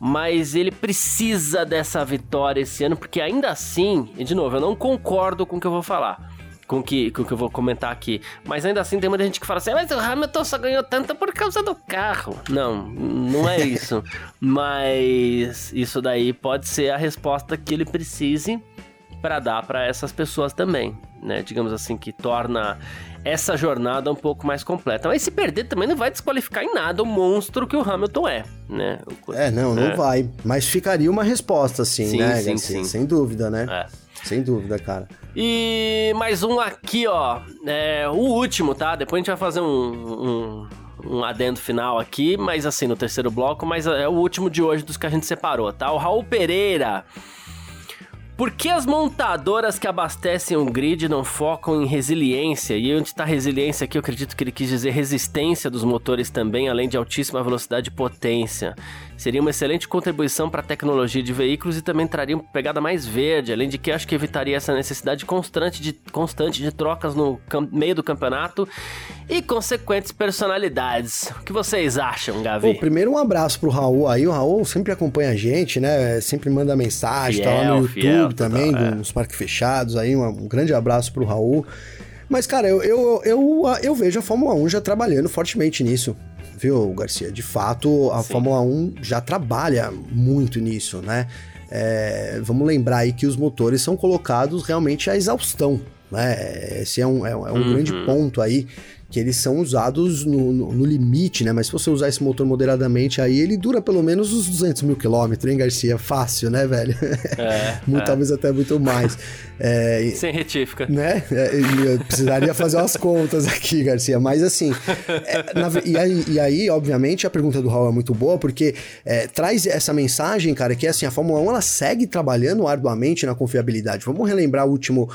Mas ele precisa dessa vitória esse ano, porque ainda assim, e de novo, eu não concordo com o que eu vou falar, com que, com o que eu vou comentar aqui. Mas ainda assim tem muita gente que fala assim, mas o Hamilton só ganhou tanto por causa do carro. Não, não é isso. [LAUGHS] mas isso daí pode ser a resposta que ele precise para dar para essas pessoas também, né? Digamos assim, que torna essa jornada um pouco mais completa. Mas se perder também não vai desqualificar em nada o monstro que o Hamilton é, né? É, não, não é. vai. Mas ficaria uma resposta, assim, sim, né? Sim, sim. Sem dúvida, né? É. Sem dúvida, cara. E mais um aqui, ó. É, o último, tá? Depois a gente vai fazer um, um um adendo final aqui, mas assim, no terceiro bloco, mas é o último de hoje dos que a gente separou, tá? O Raul Pereira por que as montadoras que abastecem o grid não focam em resiliência? E onde está resiliência aqui, eu acredito que ele quis dizer resistência dos motores também, além de altíssima velocidade e potência. Seria uma excelente contribuição para a tecnologia de veículos e também traria uma pegada mais verde, além de que acho que evitaria essa necessidade constante de, constante de trocas no meio do campeonato e consequentes personalidades. O que vocês acham, Gavi? Bom, primeiro um abraço pro Raul aí. O Raul sempre acompanha a gente, né? Sempre manda mensagem, fiel, tá lá no YouTube fiel, também, total, é. nos parques fechados aí. Um, um grande abraço pro Raul. Mas, cara, eu, eu, eu, eu, vejo a Fórmula 1 já trabalhando fortemente nisso viu, Garcia? De fato, a Sim. Fórmula 1 já trabalha muito nisso, né? É, vamos lembrar aí que os motores são colocados realmente à exaustão, né? Esse é um, é, é um uhum. grande ponto aí que eles são usados no, no, no, limite, né? Mas se você usar esse motor moderadamente, aí ele dura pelo menos uns 200 mil quilômetros, hein, Garcia? Fácil, né, velho? É, [LAUGHS] muito, é. Talvez até muito mais. É, Sem retífica. Né? É, eu precisaria fazer umas contas aqui, Garcia. Mas assim, é, na, e, aí, e, aí, obviamente, a pergunta do Raul é muito boa, porque é, traz essa mensagem, cara, que é assim, a Fórmula 1 ela segue trabalhando arduamente na confiabilidade. Vamos relembrar o último,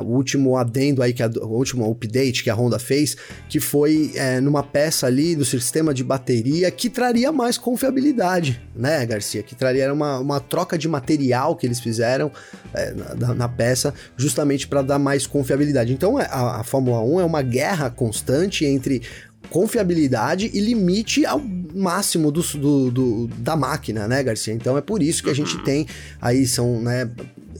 o último adendo aí, que a, o último update que a Honda fez que foi é, numa peça ali do sistema de bateria que traria mais confiabilidade, né, Garcia? Que traria uma, uma troca de material que eles fizeram é, na, na, peça, justamente para dar mais confiabilidade. Então, é, a, a Fórmula 1 é uma guerra constante entre confiabilidade e limite ao máximo do, do, do, da máquina, né, Garcia? Então é por isso que a gente uhum. tem aí são, né,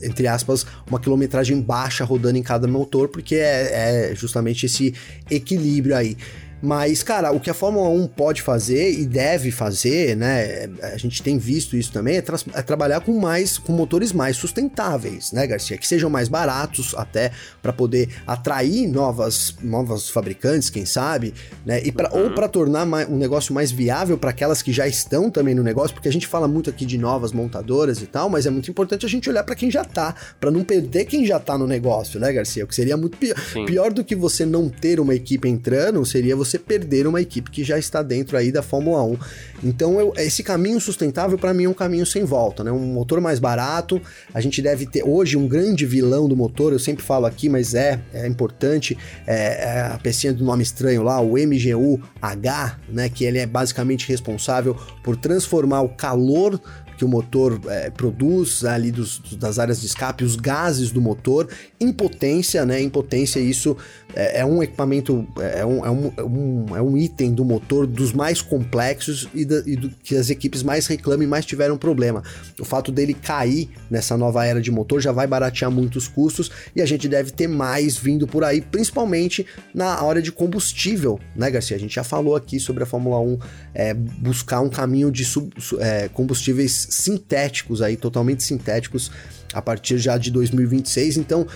entre aspas, uma quilometragem baixa rodando em cada motor, porque é, é justamente esse equilíbrio aí. Mas, cara, o que a Fórmula 1 pode fazer e deve fazer, né? A gente tem visto isso também, é, tra é, trabalhar com mais, com motores mais sustentáveis, né, Garcia? Que sejam mais baratos até para poder atrair novas, novas fabricantes, quem sabe, né? E pra, uhum. Ou para tornar mais, um negócio mais viável para aquelas que já estão também no negócio, porque a gente fala muito aqui de novas montadoras e tal, mas é muito importante a gente olhar para quem já tá, para não perder quem já tá no negócio, né, Garcia? O que seria muito pior. Pior do que você não ter uma equipe entrando, seria você você perder uma equipe que já está dentro aí da Fórmula 1. Então, eu, esse caminho sustentável para mim é um caminho sem volta, né? Um motor mais barato, a gente deve ter hoje um grande vilão do motor, eu sempre falo aqui, mas é, é importante, é, é a pecinha do nome estranho lá, o MGU-H, né? Que ele é basicamente responsável por transformar o calor que o motor é, produz ali dos, das áreas de escape, os gases do motor, em potência, né? Em potência, isso é, é um equipamento, é um, é, um, é, um, é um item do motor dos mais complexos e, da, e do, que as equipes mais reclamam e mais tiveram problema. O fato dele cair nessa nova era de motor já vai baratear muitos custos e a gente deve ter mais vindo por aí, principalmente na hora de combustível, né, Garcia? A gente já falou aqui sobre a Fórmula 1 é, buscar um caminho de sub, é, combustíveis sintéticos aí, totalmente sintéticos, a partir já de 2026. Então,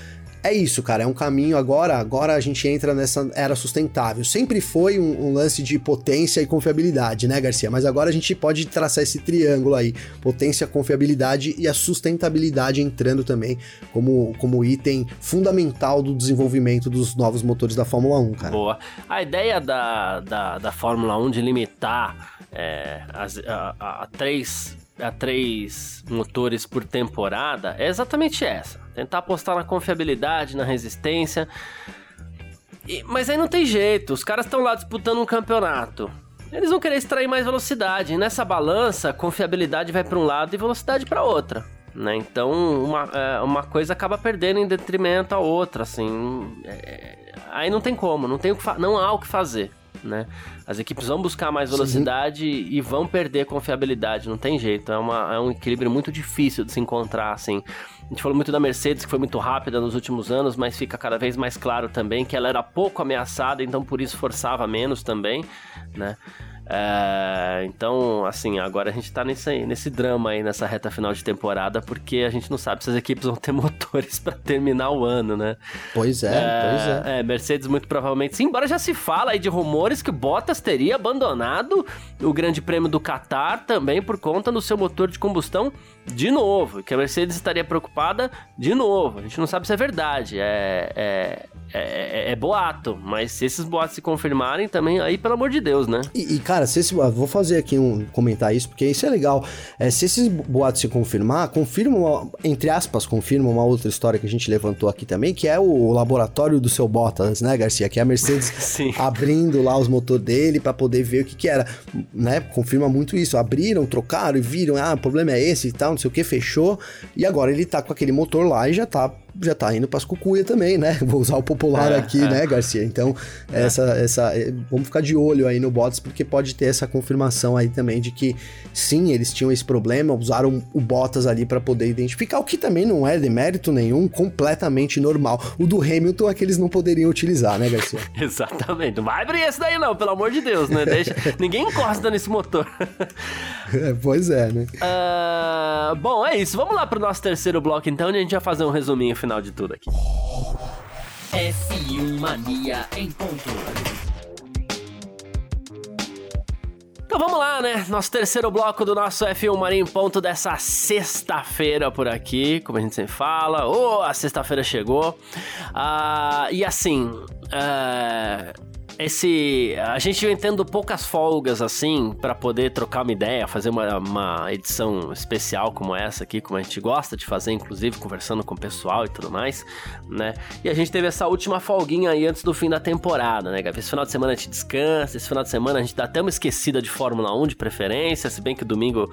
é isso, cara, é um caminho agora, agora a gente entra nessa era sustentável. Sempre foi um, um, lance de potência e confiabilidade, né, Garcia? Mas agora a gente pode traçar esse triângulo aí, potência, confiabilidade e a sustentabilidade entrando também como, como item fundamental do desenvolvimento dos novos motores da Fórmula 1, cara. Boa. A ideia da, da, da Fórmula 1 de limitar é, as, a, a, a três a três motores por temporada é exatamente essa. Tentar apostar na confiabilidade, na resistência. E, mas aí não tem jeito, os caras estão lá disputando um campeonato. Eles vão querer extrair mais velocidade. Nessa balança, confiabilidade vai para um lado e velocidade para outra. Né? Então, uma, é, uma coisa acaba perdendo em detrimento à outra, assim. É, aí não tem como, não, tem o que não há o que fazer né? As equipes vão buscar mais velocidade Sim. e vão perder confiabilidade, não tem jeito. É, uma, é um equilíbrio muito difícil de se encontrar, assim. A gente falou muito da Mercedes, que foi muito rápida nos últimos anos, mas fica cada vez mais claro também que ela era pouco ameaçada, então por isso forçava menos também, né? É, então, assim, agora a gente tá nesse, nesse drama aí, nessa reta final de temporada, porque a gente não sabe se as equipes vão ter [LAUGHS] motores para terminar o ano, né? Pois é, é, pois é. É, Mercedes muito provavelmente sim, embora já se fala aí de rumores que Bottas teria abandonado o Grande Prêmio do Qatar também por conta do seu motor de combustão de novo, que a Mercedes estaria preocupada de novo. A gente não sabe se é verdade, é, é, é, é boato, mas se esses boatos se confirmarem também, aí pelo amor de Deus, né? E, e cara, se esse, vou fazer aqui um comentar isso, porque isso é legal. É, se esses boatos se confirmar, confirmam, entre aspas, confirmam uma outra história que a gente levantou aqui também, que é o laboratório do seu Bottas, né, Garcia? Que é a Mercedes [LAUGHS] abrindo lá os motores dele para poder ver o que que era, né? Confirma muito isso. Abriram, trocaram e viram, ah, o problema é esse e tal, não sei o que, fechou. E agora ele tá com aquele motor lá e já tá já tá indo pras cucuia também, né? [LAUGHS] Vou usar o popular é, aqui, é. né, Garcia? Então, é. essa, essa, é, vamos ficar de olho aí no Bottas, porque pode ter essa confirmação aí também de que sim, eles tinham esse problema, usaram o Bottas ali para poder identificar, o que também não é de mérito nenhum, completamente normal. O do Hamilton é que eles não poderiam utilizar, né, Garcia? [LAUGHS] Exatamente. Não vai abrir esse daí não, pelo amor de Deus, né? Deixa... [LAUGHS] Ninguém encosta nesse motor. é, pois é, né? Uh, bom, é isso. Vamos lá pro nosso terceiro bloco então, onde a gente vai fazer um resuminho final de tudo aqui. F1 Mania em ponto. Então vamos lá, né? Nosso terceiro bloco do nosso F1 Mania em ponto dessa sexta-feira por aqui, como a gente sempre fala. Oh, a sexta-feira chegou. Uh, e assim, uh, esse. A gente vem tendo poucas folgas assim para poder trocar uma ideia, fazer uma, uma edição especial como essa aqui, como a gente gosta de fazer, inclusive conversando com o pessoal e tudo mais, né? E a gente teve essa última folguinha aí antes do fim da temporada, né, Gabi? Esse final de semana a gente descansa, esse final de semana a gente dá até uma esquecida de Fórmula 1 de preferência, se bem que domingo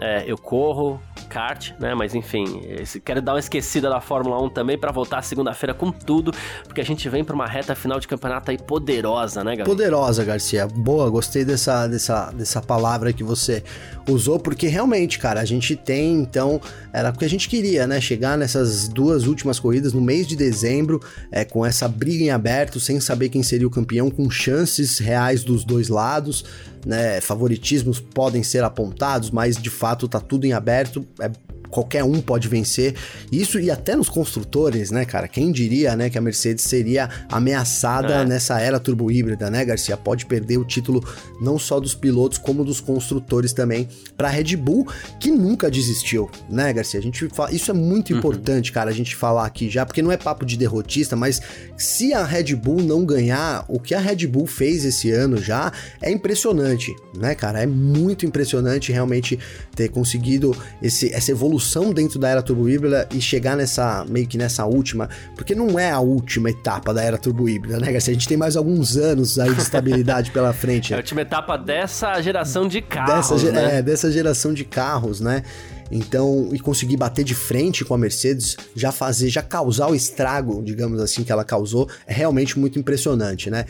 é, eu corro, kart, né? Mas enfim, quero dar uma esquecida da Fórmula 1 também para voltar segunda-feira com tudo, porque a gente vem para uma reta final de campeonato aí poderosa né? Poderosa, Garcia. Boa, gostei dessa, dessa, dessa palavra que você usou, porque realmente, cara, a gente tem, então, era o que a gente queria, né? Chegar nessas duas últimas corridas no mês de dezembro, é, com essa briga em aberto, sem saber quem seria o campeão, com chances reais dos dois lados. Né, favoritismos podem ser apontados, mas de fato tá tudo em aberto. É qualquer um pode vencer. Isso e até nos construtores, né, cara? Quem diria, né, que a Mercedes seria ameaçada é. nessa era turbo híbrida, né, Garcia? Pode perder o título não só dos pilotos como dos construtores também para Red Bull, que nunca desistiu, né, Garcia? A gente fala, isso é muito uhum. importante, cara, a gente falar aqui já, porque não é papo de derrotista, mas se a Red Bull não ganhar, o que a Red Bull fez esse ano já é impressionante, né, cara? É muito impressionante realmente ter conseguido esse, essa evolução evolução dentro da era turbo híbrida e chegar nessa meio que nessa última, porque não é a última etapa da era turbo híbrida, né, Garcia? A gente tem mais alguns anos aí de estabilidade pela frente. [LAUGHS] É a última etapa dessa geração de carros, dessa, né? É, dessa geração de carros, né? Então, e conseguir bater de frente com a Mercedes, já fazer, já causar o estrago, digamos assim, que ela causou, é realmente muito impressionante, né?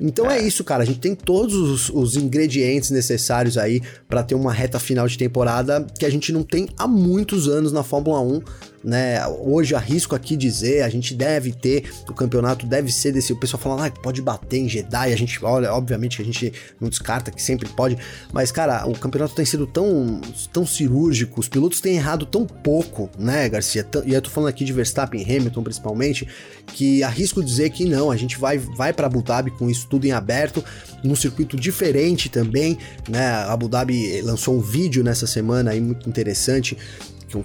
Então é. é, isso, cara. A gente tem todos os, os ingredientes necessários aí para ter uma reta final de temporada que a gente não tem há muitos anos na Fórmula 1 né? Hoje arrisco aqui dizer, a gente deve ter, o campeonato deve ser desse, o pessoal falando, ah, pode bater em e a gente, olha, obviamente que a gente não descarta que sempre pode, mas cara, o campeonato tem sido tão, tão cirúrgico, os pilotos têm errado tão pouco, né, Garcia? E eu tô falando aqui de Verstappen e Hamilton principalmente, que arrisco dizer que não, a gente vai, vai para Abu Dhabi com isso tudo em aberto, num circuito diferente também, né? A Abu Dhabi lançou um vídeo nessa semana aí muito interessante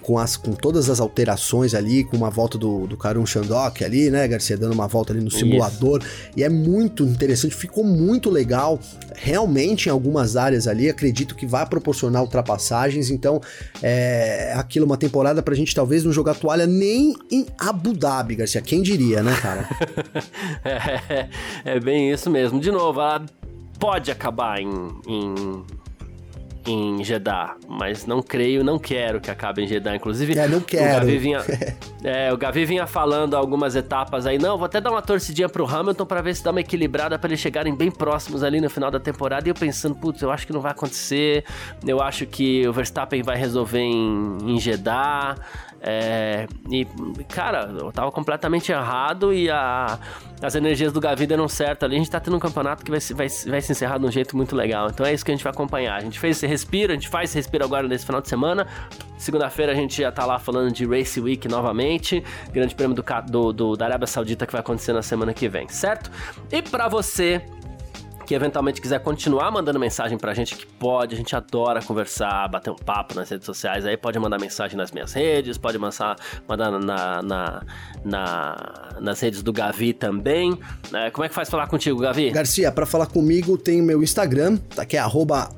com, as, com todas as alterações ali, com uma volta do, do Karun Shandok ali, né, Garcia, dando uma volta ali no simulador, Isso. e é muito interessante, ficou muito legal, realmente em algumas áreas ali, acredito que vai proporcionar ultrapassagens, então é aquilo, uma temporada pra gente talvez não jogar toalha nem em Abu Dhabi, Garcia, quem diria, né, cara? [LAUGHS] é, é, bem isso mesmo, de novo, ela pode acabar em, em em Jeddah, mas não creio, não quero que acabe em Jeddah. Inclusive, é, não quero. O Gavi vinha, [LAUGHS] é, o Gavi vinha falando algumas etapas aí, não, vou até dar uma torcidinha pro Hamilton para ver se dá uma equilibrada para eles chegarem bem próximos ali no final da temporada. E eu pensando, putz, eu acho que não vai acontecer. Eu acho que o Verstappen vai resolver em, em Jeddah. É, e, cara, eu tava completamente errado e a, as energias do Gavi deram certo ali. A gente tá tendo um campeonato que vai, vai, vai se encerrar de um jeito muito legal. Então é isso que a gente vai acompanhar. A gente fez esse respiro, a gente faz esse respiro agora nesse final de semana. Segunda-feira a gente já tá lá falando de Race Week novamente. Grande prêmio do, do, do, da Arábia Saudita que vai acontecer na semana que vem, certo? E para você que eventualmente quiser continuar mandando mensagem pra gente, que pode, a gente adora conversar, bater um papo nas redes sociais, aí pode mandar mensagem nas minhas redes, pode mandar, mandar na, na, na nas redes do Gavi também. É, como é que faz falar contigo, Gavi? Garcia, para falar comigo tem o meu Instagram, tá, que é arroba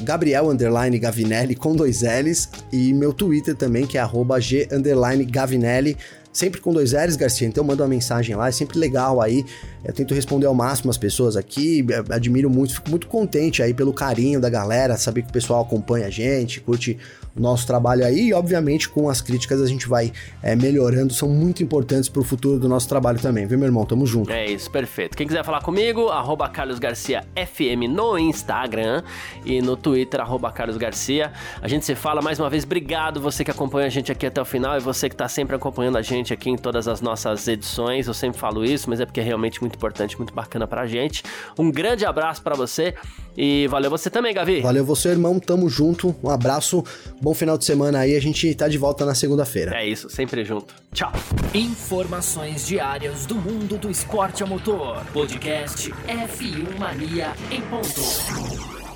Gabriel Underline Gavinelli com dois L's e meu Twitter também, que é arroba G Underline Gavinelli sempre com dois L's, Garcia, então manda uma mensagem lá, é sempre legal aí. Eu tento responder ao máximo as pessoas aqui, admiro muito, fico muito contente aí pelo carinho da galera, saber que o pessoal acompanha a gente, curte nosso trabalho aí e, obviamente, com as críticas a gente vai é, melhorando, são muito importantes pro futuro do nosso trabalho também, viu, meu irmão? Tamo junto. É isso, perfeito. Quem quiser falar comigo, arroba Carlos Garcia FM no Instagram e no Twitter, arroba Carlos Garcia. A gente se fala mais uma vez, obrigado você que acompanha a gente aqui até o final e você que tá sempre acompanhando a gente aqui em todas as nossas edições. Eu sempre falo isso, mas é porque é realmente muito importante, muito bacana pra gente. Um grande abraço para você e valeu você também, Gavi. Valeu você, irmão. Tamo junto. Um abraço. Bom final de semana aí, a gente tá de volta na segunda-feira. É isso, sempre junto. Tchau. Informações diárias do mundo do esporte a motor. Podcast F1 Mania em ponto.